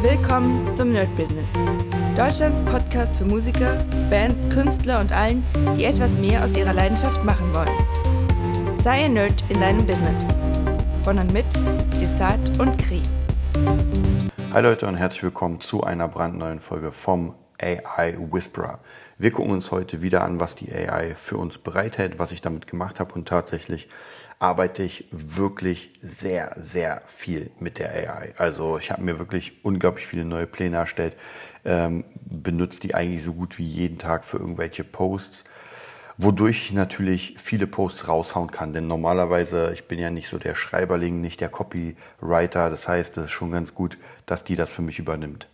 Willkommen zum Nerd Business. Deutschlands Podcast für Musiker, Bands, Künstler und allen, die etwas mehr aus ihrer Leidenschaft machen wollen. Sei ein Nerd in deinem Business. Von und mit Desart und Kri. Hi Leute und herzlich willkommen zu einer brandneuen Folge vom AI Whisperer. Wir gucken uns heute wieder an, was die AI für uns bereithält, was ich damit gemacht habe und tatsächlich arbeite ich wirklich sehr, sehr viel mit der AI. Also ich habe mir wirklich unglaublich viele neue Pläne erstellt, ähm, benutze die eigentlich so gut wie jeden Tag für irgendwelche Posts, wodurch ich natürlich viele Posts raushauen kann. Denn normalerweise, ich bin ja nicht so der Schreiberling, nicht der Copywriter. Das heißt, es ist schon ganz gut, dass die das für mich übernimmt.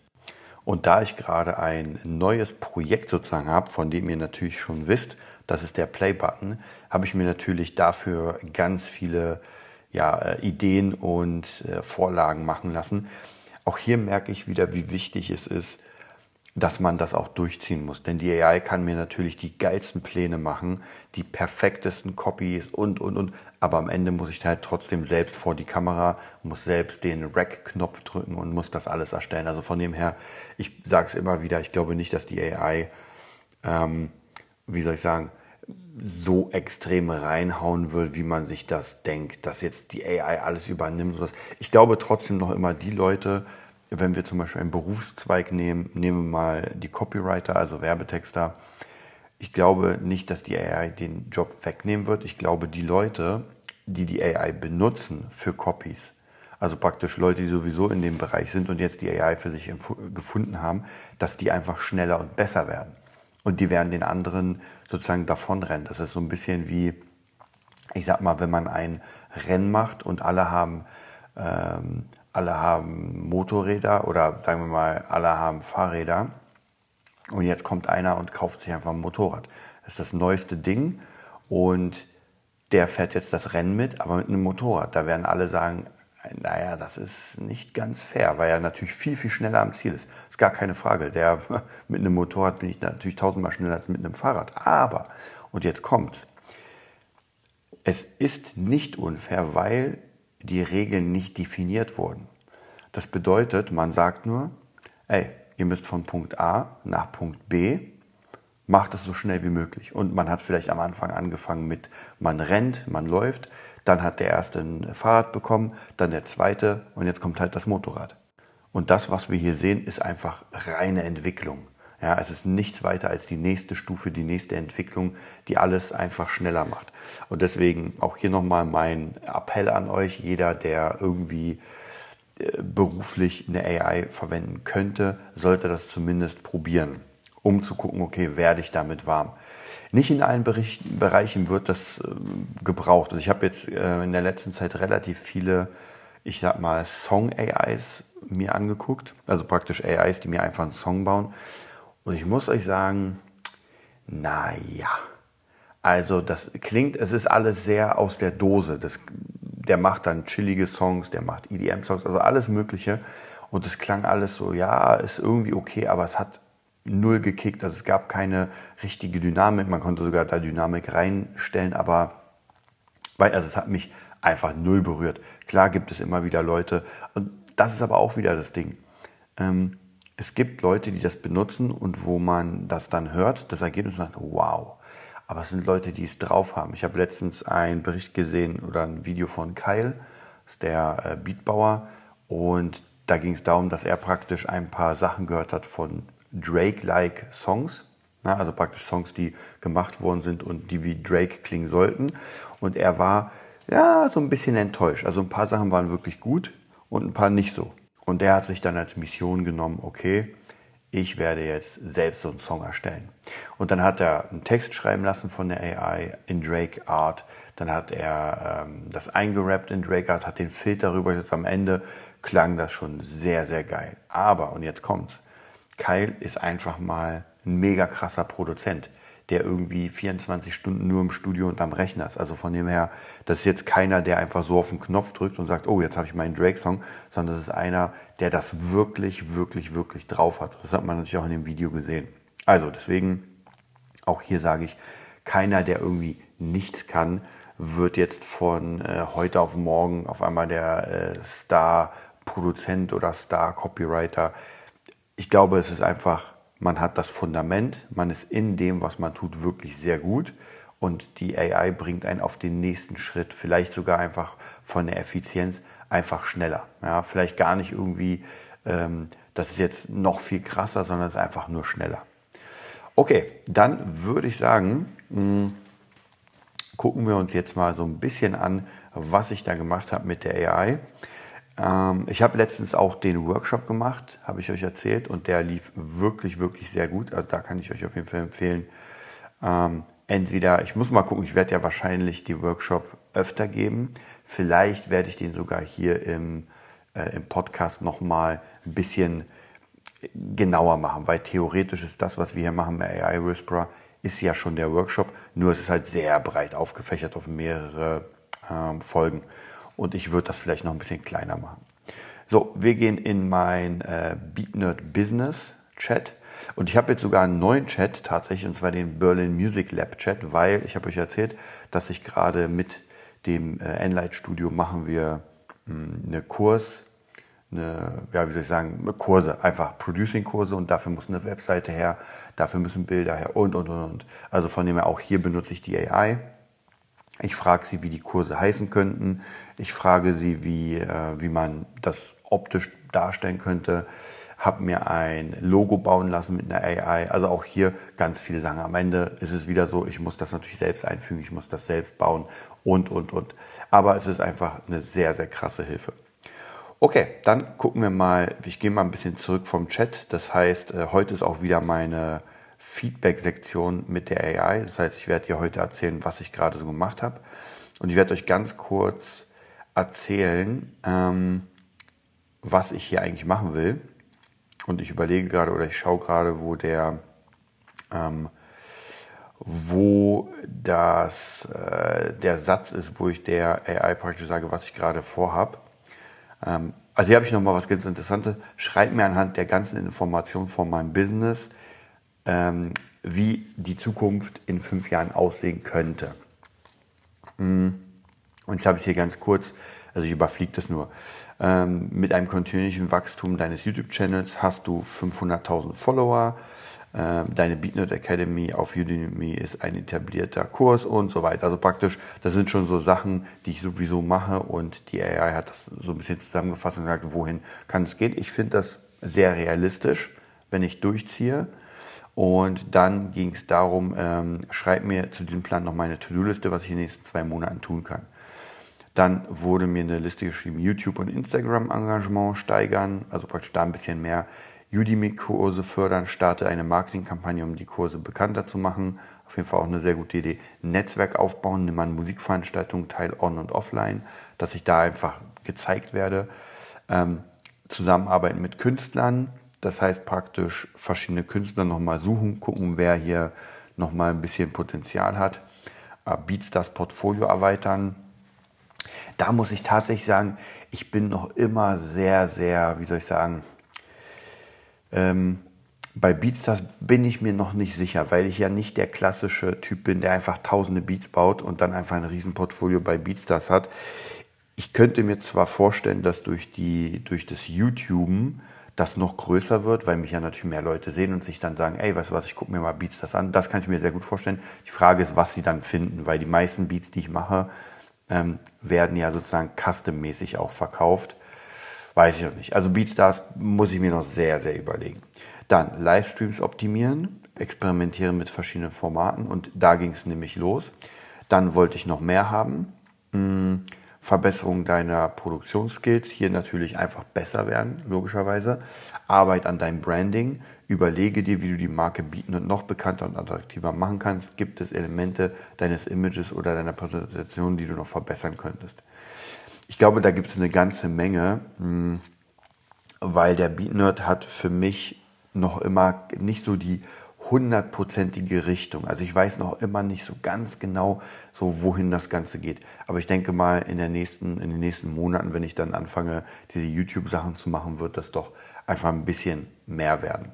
Und da ich gerade ein neues Projekt sozusagen habe, von dem ihr natürlich schon wisst, das ist der Play-Button, habe ich mir natürlich dafür ganz viele ja, äh, Ideen und äh, Vorlagen machen lassen. Auch hier merke ich wieder, wie wichtig es ist, dass man das auch durchziehen muss. Denn die AI kann mir natürlich die geilsten Pläne machen, die perfektesten Copies und, und, und. Aber am Ende muss ich halt trotzdem selbst vor die Kamera, muss selbst den Rack-Knopf drücken und muss das alles erstellen. Also von dem her, ich sage es immer wieder, ich glaube nicht, dass die AI, ähm, wie soll ich sagen, so extrem reinhauen will, wie man sich das denkt, dass jetzt die AI alles übernimmt. Ich glaube trotzdem noch immer die Leute, wenn wir zum Beispiel einen Berufszweig nehmen, nehmen wir mal die Copywriter, also Werbetexter. Ich glaube nicht, dass die AI den Job wegnehmen wird. Ich glaube, die Leute, die die AI benutzen für Copies, also praktisch Leute, die sowieso in dem Bereich sind und jetzt die AI für sich gefunden haben, dass die einfach schneller und besser werden. Und die werden den anderen sozusagen davonrennen. Das ist so ein bisschen wie, ich sag mal, wenn man ein Rennen macht und alle haben, ähm, alle haben Motorräder oder sagen wir mal, alle haben Fahrräder. Und jetzt kommt einer und kauft sich einfach ein Motorrad. Das ist das neueste Ding und der fährt jetzt das Rennen mit, aber mit einem Motorrad. Da werden alle sagen, naja, das ist nicht ganz fair, weil er natürlich viel, viel schneller am Ziel ist. Ist gar keine Frage. Der, mit einem Motorrad bin ich natürlich tausendmal schneller als mit einem Fahrrad. Aber, und jetzt kommt's. Es ist nicht unfair, weil die Regeln nicht definiert wurden. Das bedeutet, man sagt nur, ey, ihr müsst von Punkt A nach Punkt B, macht es so schnell wie möglich. Und man hat vielleicht am Anfang angefangen mit, man rennt, man läuft, dann hat der erste ein Fahrrad bekommen, dann der zweite und jetzt kommt halt das Motorrad. Und das, was wir hier sehen, ist einfach reine Entwicklung. Ja, es ist nichts weiter als die nächste Stufe, die nächste Entwicklung, die alles einfach schneller macht. Und deswegen auch hier nochmal mein Appell an euch, jeder, der irgendwie äh, beruflich eine AI verwenden könnte, sollte das zumindest probieren, um zu gucken, okay, werde ich damit warm. Nicht in allen Berichten, Bereichen wird das äh, gebraucht. Also ich habe jetzt äh, in der letzten Zeit relativ viele, ich sag mal, Song-AIs mir angeguckt. Also praktisch AIs, die mir einfach einen Song bauen. Und ich muss euch sagen, naja. Also das klingt, es ist alles sehr aus der Dose. Das, der macht dann chillige Songs, der macht EDM-Songs, also alles Mögliche. Und es klang alles so, ja, ist irgendwie okay, aber es hat null gekickt. Also es gab keine richtige Dynamik. Man konnte sogar da Dynamik reinstellen, aber weil, also es hat mich einfach null berührt. Klar gibt es immer wieder Leute, und das ist aber auch wieder das Ding. Ähm, es gibt Leute, die das benutzen und wo man das dann hört, das Ergebnis sagt, wow. Aber es sind Leute, die es drauf haben. Ich habe letztens einen Bericht gesehen oder ein Video von Kyle, ist der äh, Beatbauer, und da ging es darum, dass er praktisch ein paar Sachen gehört hat von Drake-like Songs. Ja, also praktisch Songs, die gemacht worden sind und die wie Drake klingen sollten. Und er war ja so ein bisschen enttäuscht. Also ein paar Sachen waren wirklich gut und ein paar nicht so. Und der hat sich dann als Mission genommen, okay, ich werde jetzt selbst so einen Song erstellen. Und dann hat er einen Text schreiben lassen von der AI in Drake Art. Dann hat er ähm, das eingerappt in Drake Art, hat den Filter rüber gesetzt. Am Ende klang das schon sehr, sehr geil. Aber, und jetzt kommt's, Kyle ist einfach mal ein mega krasser Produzent, der irgendwie 24 Stunden nur im Studio und am Rechner ist. Also von dem her, das ist jetzt keiner, der einfach so auf den Knopf drückt und sagt, oh, jetzt habe ich meinen Drake-Song, sondern das ist einer, der das wirklich, wirklich, wirklich drauf hat. Das hat man natürlich auch in dem Video gesehen. Also deswegen, auch hier sage ich, keiner, der irgendwie nichts kann, wird jetzt von äh, heute auf morgen auf einmal der äh, Star Produzent oder Star-Copywriter. Ich glaube, es ist einfach, man hat das Fundament, man ist in dem, was man tut, wirklich sehr gut und die AI bringt einen auf den nächsten Schritt, vielleicht sogar einfach von der Effizienz einfach schneller. Ja, vielleicht gar nicht irgendwie, ähm, das ist jetzt noch viel krasser, sondern es ist einfach nur schneller. Okay, dann würde ich sagen, mh, hm, gucken wir uns jetzt mal so ein bisschen an, was ich da gemacht habe mit der AI. Ähm, ich habe letztens auch den Workshop gemacht, habe ich euch erzählt, und der lief wirklich, wirklich sehr gut. Also da kann ich euch auf jeden Fall empfehlen. Ähm, entweder, ich muss mal gucken, ich werde ja wahrscheinlich die Workshop öfter geben. Vielleicht werde ich den sogar hier im, äh, im Podcast nochmal ein bisschen genauer machen, weil theoretisch ist das, was wir hier machen bei AI Whisperer, ist ja schon der Workshop, nur es ist halt sehr breit aufgefächert auf mehrere ähm, Folgen und ich würde das vielleicht noch ein bisschen kleiner machen. So, wir gehen in mein äh, BeatNerd Business Chat und ich habe jetzt sogar einen neuen Chat tatsächlich und zwar den Berlin Music Lab Chat, weil ich habe euch erzählt, dass ich gerade mit dem äh, Enlight Studio machen wir mh, hm, eine Kurs eine, ja, wie soll ich sagen, Kurse, einfach Producing-Kurse und dafür muss eine Webseite her, dafür müssen Bilder her und, und, und, und. Also von dem her auch hier benutze ich die AI. Ich frage sie, wie die Kurse heißen könnten. Ich frage sie, wie, äh, wie man das optisch darstellen könnte. Habe mir ein Logo bauen lassen mit einer AI. Also auch hier ganz viele Sachen. Am Ende ist es wieder so, ich muss das natürlich selbst einfügen, ich muss das selbst bauen und, und, und. Aber es ist einfach eine sehr, sehr krasse Hilfe. Okay, dann gucken wir mal, ich gehe mal ein bisschen zurück vom Chat. Das heißt, äh, heute ist auch wieder meine Feedback-Sektion mit der AI. Das heißt, ich werde dir heute erzählen, was ich gerade so gemacht habe. Und ich werde euch ganz kurz erzählen, ähm, was ich hier eigentlich machen will. Und ich überlege gerade oder ich schaue gerade, wo der, ähm, wo das, äh, der Satz ist, wo ich der AI praktisch sage, was ich gerade vorhabe. Ähm, also hier habe ich nochmal was ganz Interessantes. Schreibt mir anhand der ganzen Informationen von meinem Business, ähm, wie die Zukunft in fünf Jahren aussehen könnte. Hm. Und jetzt habe ich es hier ganz kurz, also ich überfliege das nur. Ähm, mit einem kontinuierlichen Wachstum deines YouTube-Channels hast du 500.000 Follower, ähm, deine BeatNet Academy auf Udemy ist ein etablierter Kurs und so weiter. Also praktisch, das sind schon so Sachen, die ich sowieso mache und die AI hat das so ein bisschen zusammengefasst und gesagt, wohin kann es gehen. Ich finde das sehr realistisch, wenn ich durchziehe. Und dann ging es darum, ähm, schreib mir zu diesem Plan noch meine To-Do-Liste, was ich in den nächsten zwei Monaten tun kann. Dann wurde mir eine Liste geschrieben, YouTube und Instagram-Engagement steigern, also praktisch da ein bisschen mehr Udemy-Kurse fördern, starte eine Marketingkampagne, um die Kurse bekannter zu machen. Auf jeden Fall auch eine sehr gute Idee. Netzwerk aufbauen, nimm an Musikveranstaltungen teil on und offline, dass ich da einfach gezeigt werde. Ähm, zusammenarbeiten mit Künstlern, das heißt praktisch verschiedene Künstler nochmal suchen, gucken, wer hier nochmal ein bisschen Potenzial hat. Äh, Beatstars Portfolio erweitern. Da muss ich tatsächlich sagen, ich bin noch immer sehr, sehr, wie soll ich sagen, ähm, bei Beatstars bin ich mir noch nicht sicher, weil ich ja nicht der klassische Typ bin, der einfach tausende Beats baut und dann einfach ein Riesenportfolio bei Beatstars hat. Ich könnte mir zwar vorstellen, dass durch, die, durch das YouTuben das noch größer wird, weil mich ja natürlich mehr Leute sehen und sich dann sagen, ey, weißt du was, ich gucke mir mal Beatstars an. Das kann ich mir sehr gut vorstellen. Die Frage ist, was sie dann finden, weil die meisten Beats, die ich mache, ähm, werden ja sozusagen custom-mäßig auch verkauft. Weiß ich noch nicht. Also Beatstars muss ich mir noch sehr, sehr überlegen. Dann Livestreams optimieren, experimentieren mit verschiedenen Formaten und da ging es nämlich los. Dann wollte ich noch mehr haben. Hm, Verbesserung deiner Produktionsskills, hier natürlich einfach besser werden, logischerweise. Arbeit an deinem Branding, überlege dir, wie du die Marke bieten und noch bekannter und attraktiver machen kannst. Gibt es Elemente deines Images oder deiner Präsentation, die du noch verbessern könntest? Ich glaube, da gibt es eine ganze Menge, hm, weil der Beat Nerd hat für mich noch immer nicht so die hundertprozentige Richtung. Also ich weiß noch immer nicht so ganz genau, so wohin das Ganze geht. Aber ich denke mal, in, der nächsten, in den nächsten Monaten, wenn ich dann anfange, diese YouTube-Sachen zu machen, wird das doch einfach ein bisschen mehr werden.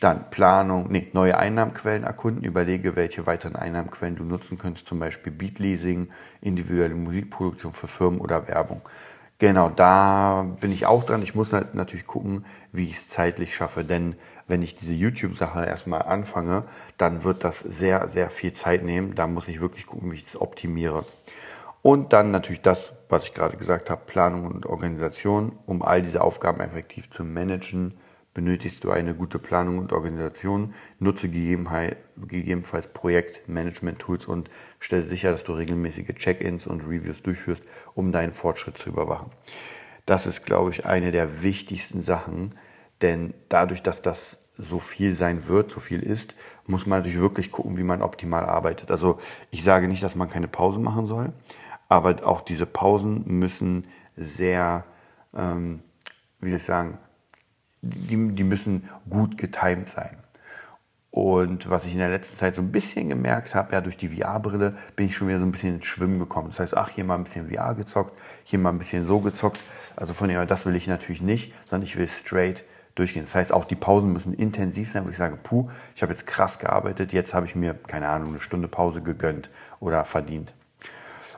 Dann Planung, nee, neue Einnahmenquellen erkunden, überlege, welche weiteren Einnahmenquellen du nutzen könntest, zum Beispiel Beatleasing, individuelle Musikproduktion für Firmen oder Werbung. Genau, da bin ich auch dran. Ich muss halt natürlich gucken, wie ich es zeitlich schaffe. Denn wenn ich diese YouTube-Sache erstmal anfange, dann wird das sehr, sehr viel Zeit nehmen. Da muss ich wirklich gucken, wie ich es optimiere. Und dann natürlich das, was ich gerade gesagt habe, Planung und Organisation. Um all diese Aufgaben effektiv zu managen, benötigst du eine gute Planung und Organisation. Nutze gegebenenfalls Projektmanagement-Tools und stelle sicher, dass du regelmäßige Check-ins und Reviews durchführst, um deinen Fortschritt zu überwachen. Das ist, glaube ich, eine der wichtigsten Sachen, denn dadurch, dass das so viel sein wird, so viel ist, muss man natürlich wirklich gucken, wie man optimal arbeitet. Also ich sage nicht, dass man keine Pausen machen soll, aber auch diese Pausen müssen sehr, ähm, wie soll ich sagen, die, die müssen gut getimt sein. Und was ich in der letzten Zeit so ein bisschen gemerkt habe, ja, durch die VR-Brille bin ich schon wieder so ein bisschen ins Schwimmen gekommen. Das heißt, ach, hier mal ein bisschen VR gezockt, hier mal ein bisschen so gezockt. Also von dem das will ich natürlich nicht, sondern ich will straight durchgehen. Das heißt, auch die Pausen müssen intensiv sein, wo ich sage, puh, ich habe jetzt krass gearbeitet, jetzt habe ich mir, keine Ahnung, eine Stunde Pause gegönnt oder verdient.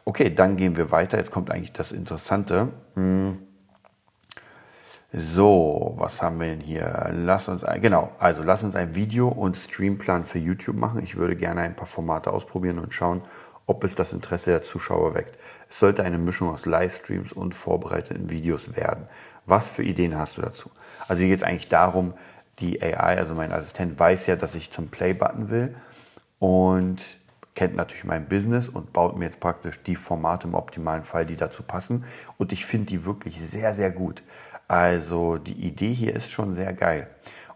Okay, dann gehen wir weiter. Jetzt kommt eigentlich das Interessante. Hm. So, was haben wir denn hier? Lass uns ein, genau, also lass uns ein Video- und Streamplan für YouTube machen. Ich würde gerne ein paar Formate ausprobieren und schauen, ob es das Interesse der Zuschauer weckt. Es sollte eine Mischung aus Livestreams und vorbereiteten Videos werden. Was für Ideen hast du dazu? Also hier geht es eigentlich darum, die AI, also mein Assistent, weiß ja, dass ich zum Play-Button will und kennt natürlich mein Business und baut mir jetzt praktisch die Formate im optimalen Fall, die dazu passen. Und ich finde die wirklich sehr, sehr gut. Also die Idee hier ist schon sehr geil.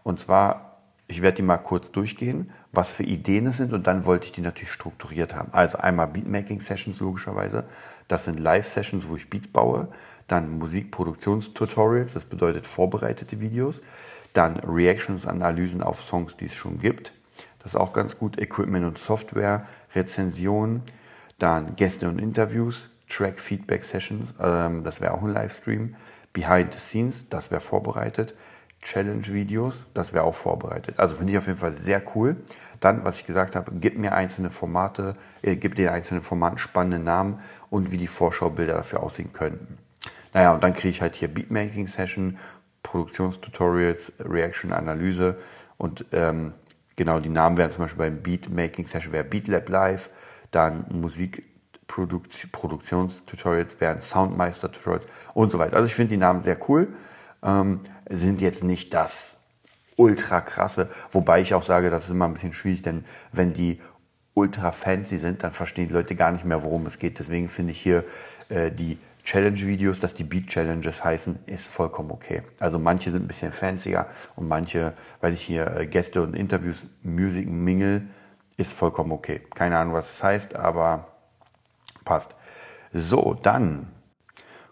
Und zwar, ich werde die mal kurz durchgehen, was für Ideen es sind und dann wollte ich die natürlich strukturiert haben. Also einmal Beatmaking-Sessions logischerweise. Das sind Live-Sessions, wo ich Beats baue. Dann Musikproduktionstutorials, das bedeutet vorbereitete Videos. Dann Reactions, Analysen auf Songs, die es schon gibt. Das ist auch ganz gut. Equipment und Software, Rezensionen. Dann Gäste und Interviews, Track-Feedback-Sessions, ähm, das wäre auch ein Livestream. Behind the Scenes, das wäre vorbereitet. Challenge-Videos, das wäre auch vorbereitet. Also finde ich auf jeden Fall sehr cool. Dann, was ich gesagt habe, gib mir einzelne Formate, äh, gib den einzelnen Formaten spannende Namen und wie die Vorschaubilder dafür aussehen könnten. Naja, und dann kriege ich halt hier Beatmaking-Session, Produktionstutorials, Reaction-Analyse und ähm, genau die Namen wären zum Beispiel beim Beatmaking-Session wäre BeatLab Live, dann Musik Produktionstutorials wären Soundmeister-Tutorials und so weiter. Also ich finde die Namen sehr cool, ähm, sind jetzt nicht das ultra krasse, wobei ich auch sage, das ist immer ein bisschen schwierig, denn wenn die ultra fancy sind, dann verstehen die Leute gar nicht mehr, worum es geht. Deswegen finde ich hier äh, die Challenge-Videos, dass die Beat-Challenges heißen, ist vollkommen okay. Also manche sind ein bisschen fancier und manche, weil ich hier äh, Gäste und Interviews, Music Mingle, ist vollkommen okay. Keine Ahnung, was es heißt, aber passt. So, dann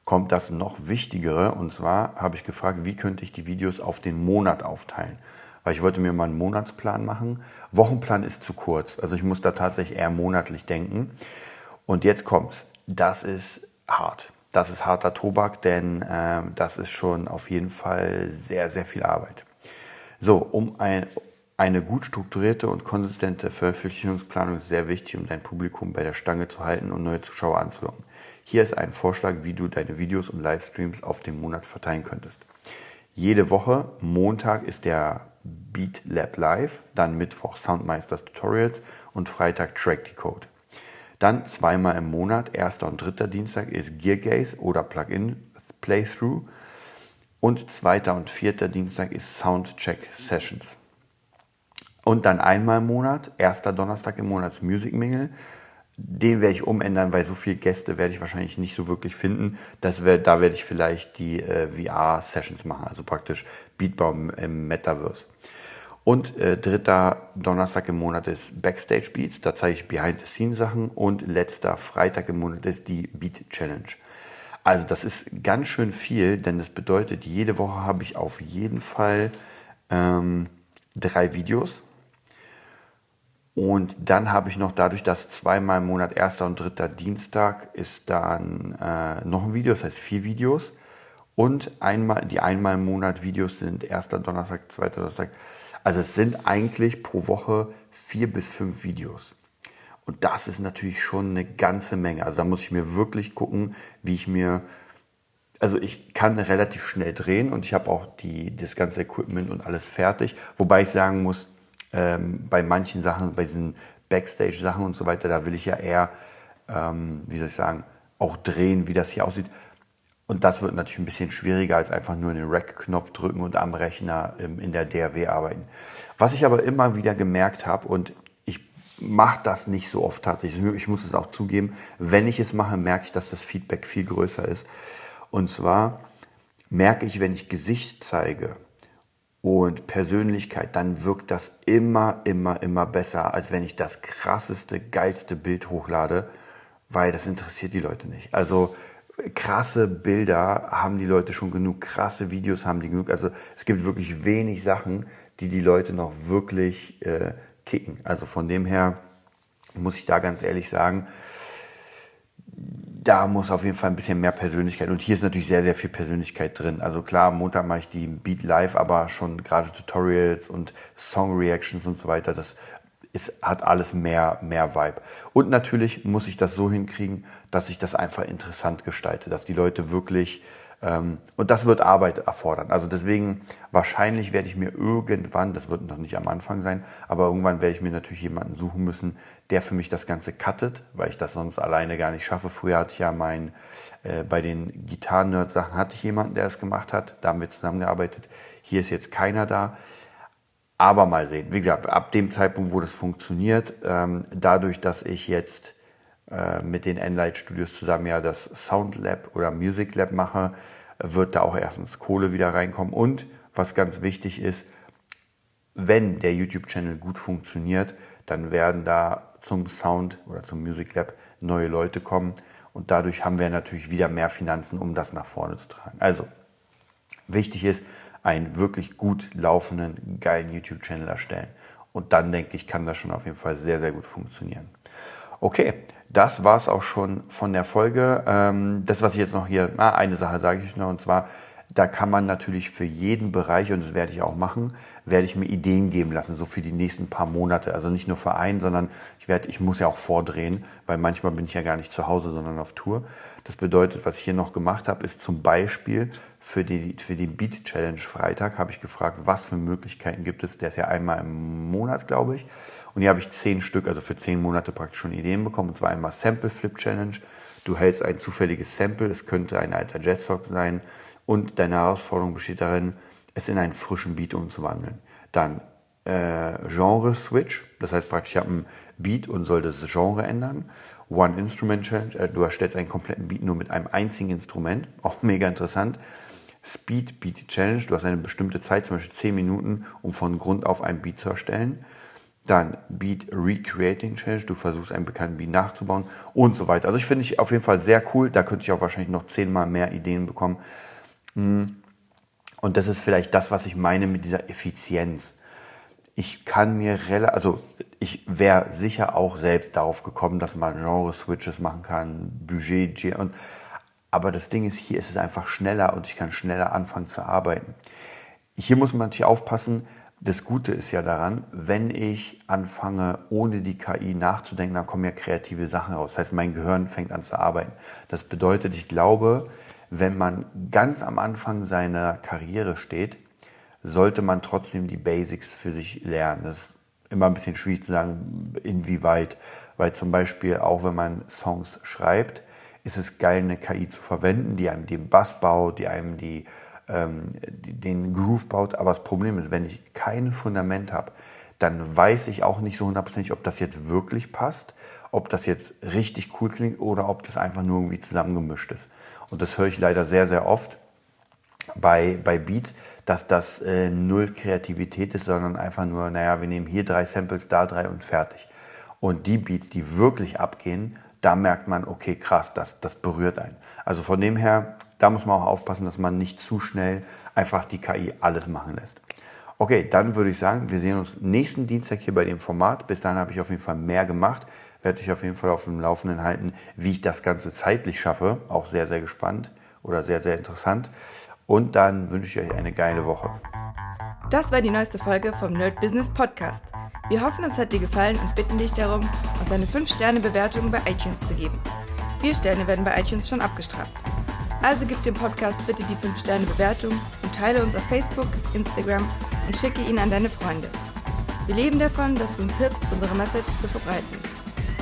kommt das noch Wichtigere und zwar habe ich gefragt, wie könnte ich die Videos auf den Monat aufteilen? Weil ich wollte mir mal einen Monatsplan machen. Wochenplan ist zu kurz, also ich muss da tatsächlich eher monatlich denken. Und jetzt kommt's. Das ist hart. Das ist harter Tobak, denn äh, das ist schon auf jeden Fall sehr, sehr viel Arbeit. So, um ein, eine gut strukturierte und konsistente Veröffentlichungsplanung ist sehr wichtig, um dein Publikum bei der Stange zu halten und neue Zuschauer anzulocken. Hier ist ein Vorschlag, wie du deine Videos und Livestreams auf den Monat verteilen könntest. Jede Woche, Montag ist der Beat Lab Live, dann Mittwoch Soundmeisters Tutorials und Freitag Track Decode. Dann zweimal im Monat, erster und dritter Dienstag ist Geargaze oder Plugin Playthrough und zweiter und vierter Dienstag ist Soundcheck Sessions. Und dann einmal im Monat, erster Donnerstag im Monat Music Mingle. Den werde ich umändern, weil so viele Gäste werde ich wahrscheinlich nicht so wirklich finden. Das wär, da werde ich vielleicht die äh, VR-Sessions machen, also praktisch Beatbaum im Metaverse. Und äh, dritter Donnerstag im Monat ist Backstage Beats, da zeige ich Behind-the-Scenes-Sachen. Und letzter Freitag im Monat ist die Beat Challenge. Also das ist ganz schön viel, denn das bedeutet, jede Woche habe ich auf jeden Fall ähm, drei Videos und dann habe ich noch dadurch, dass zweimal im Monat, erster und dritter Dienstag, ist dann äh, noch ein Video, das heißt vier Videos. Und einmal, die einmal im Monat Videos sind erster Donnerstag, zweiter Donnerstag. Also es sind eigentlich pro Woche vier bis fünf Videos. Und das ist natürlich schon eine ganze Menge. Also da muss ich mir wirklich gucken, wie ich mir also ich kann relativ schnell drehen und ich habe auch die, das ganze Equipment und alles fertig. Wobei ich sagen muss, ähm, bei manchen Sachen, bei diesen Backstage-Sachen und so weiter, da will ich ja eher, ähm, wie soll ich sagen, auch drehen, wie das hier aussieht. Und das wird natürlich ein bisschen schwieriger als einfach nur den Rack-Knopf drücken und am Rechner ähm, in der DRW arbeiten. Was ich aber immer wieder gemerkt habe und ich mache das nicht so oft tatsächlich, ich muss es auch zugeben, wenn ich es mache, merke ich, dass das Feedback viel größer ist. Und zwar merke ich, wenn ich Gesicht zeige und Persönlichkeit, dann wirkt das immer, immer, immer besser, als wenn ich das krasseste, geilste Bild hochlade, weil das interessiert die Leute nicht. Also krasse Bilder haben die Leute schon genug, krasse Videos haben die genug. Also es gibt wirklich wenig Sachen, die die Leute noch wirklich äh, kicken. Also von dem her muss ich da ganz ehrlich sagen, da muss auf jeden Fall ein bisschen mehr Persönlichkeit. Und hier ist natürlich sehr, sehr viel Persönlichkeit drin. Also klar, Montag mache ich die Beat Live, aber schon gerade Tutorials und Song Reactions und so weiter, das ist, hat alles mehr, mehr Vibe. Und natürlich muss ich das so hinkriegen, dass ich das einfach interessant gestalte, dass die Leute wirklich und das wird Arbeit erfordern. Also deswegen, wahrscheinlich werde ich mir irgendwann, das wird noch nicht am Anfang sein, aber irgendwann werde ich mir natürlich jemanden suchen müssen, der für mich das Ganze cuttet, weil ich das sonst alleine gar nicht schaffe. Früher hatte ich ja mein, äh, bei den Gitarren-Nerd-Sachen hatte ich jemanden, der das gemacht hat. Da haben wir zusammengearbeitet. Hier ist jetzt keiner da. Aber mal sehen. Wie gesagt, ab dem Zeitpunkt, wo das funktioniert, ähm, dadurch, dass ich jetzt äh, mit den Enlight Studios zusammen ja das Sound Lab oder Music Lab mache, wird da auch erstens Kohle wieder reinkommen. Und was ganz wichtig ist, wenn der YouTube-Channel gut funktioniert, dann werden da zum Sound oder zum Music Lab neue Leute kommen. Und dadurch haben wir natürlich wieder mehr Finanzen, um das nach vorne zu tragen. Also, wichtig ist, einen wirklich gut laufenden, geilen YouTube-Channel erstellen. Und dann denke ich, kann das schon auf jeden Fall sehr, sehr gut funktionieren. Okay, das war es auch schon von der Folge. Ähm, das, was ich jetzt noch hier, na, eine Sache sage ich noch, und zwar, da kann man natürlich für jeden Bereich, und das werde ich auch machen, werde ich mir Ideen geben lassen, so für die nächsten paar Monate. Also nicht nur für einen, sondern ich werde, ich muss ja auch vordrehen, weil manchmal bin ich ja gar nicht zu Hause, sondern auf Tour. Das bedeutet, was ich hier noch gemacht habe, ist zum Beispiel für die, für die Beat Challenge Freitag habe ich gefragt, was für Möglichkeiten gibt es. Der ist ja einmal im Monat, glaube ich. Und hier habe ich zehn Stück, also für zehn Monate praktisch schon Ideen bekommen. Und zwar einmal Sample Flip Challenge. Du hältst ein zufälliges Sample, es könnte ein alter Jazzsock sein. Und deine Herausforderung besteht darin, es in einen frischen Beat umzuwandeln. Dann äh, Genre Switch, das heißt praktisch, ich habe ein Beat und soll das Genre ändern. One Instrument Challenge, äh, du erstellst einen kompletten Beat nur mit einem einzigen Instrument, auch mega interessant. Speed Beat Challenge, du hast eine bestimmte Zeit, zum Beispiel 10 Minuten, um von Grund auf einen Beat zu erstellen. Dann Beat Recreating Challenge, du versuchst einen bekannten Beat nachzubauen und so weiter. Also ich finde ich auf jeden Fall sehr cool. Da könnte ich auch wahrscheinlich noch zehnmal mehr Ideen bekommen. Hm. Und das ist vielleicht das, was ich meine mit dieser Effizienz. Ich kann mir relativ, also ich wäre sicher auch selbst darauf gekommen, dass man Genre-Switches machen kann, Budget, und aber das Ding ist, hier ist es einfach schneller und ich kann schneller anfangen zu arbeiten. Hier muss man natürlich aufpassen, das Gute ist ja daran, wenn ich anfange, ohne die KI nachzudenken, dann kommen ja kreative Sachen raus. Das heißt, mein Gehirn fängt an zu arbeiten. Das bedeutet, ich glaube, wenn man ganz am Anfang seiner Karriere steht, sollte man trotzdem die Basics für sich lernen. Das ist immer ein bisschen schwierig zu sagen, inwieweit, weil zum Beispiel auch wenn man Songs schreibt, ist es geil, eine KI zu verwenden, die einem den Bass baut, die einem die ähm, den Groove baut. Aber das Problem ist, wenn ich kein Fundament habe, dann weiß ich auch nicht so hundertprozentig, ob das jetzt wirklich passt, ob das jetzt richtig cool klingt oder ob das einfach nur irgendwie zusammengemischt ist. Und das höre ich leider sehr, sehr oft bei, bei Beats, dass das äh, null Kreativität ist, sondern einfach nur, naja, wir nehmen hier drei Samples, da drei und fertig. Und die Beats, die wirklich abgehen, da merkt man, okay, krass, das, das berührt einen. Also von dem her, da muss man auch aufpassen, dass man nicht zu schnell einfach die KI alles machen lässt. Okay, dann würde ich sagen, wir sehen uns nächsten Dienstag hier bei dem Format. Bis dahin habe ich auf jeden Fall mehr gemacht. Werde ich auf jeden Fall auf dem Laufenden halten, wie ich das Ganze zeitlich schaffe. Auch sehr, sehr gespannt oder sehr, sehr interessant. Und dann wünsche ich euch eine geile Woche. Das war die neueste Folge vom Nerd Business Podcast. Wir hoffen, es hat dir gefallen und bitten dich darum, uns eine 5-Sterne-Bewertung bei iTunes zu geben. Vier Sterne werden bei iTunes schon abgestraft. Also gib dem Podcast bitte die 5-Sterne-Bewertung und teile uns auf Facebook, Instagram und schicke ihn an deine Freunde. Wir leben davon, dass du uns hilfst, unsere Message zu verbreiten.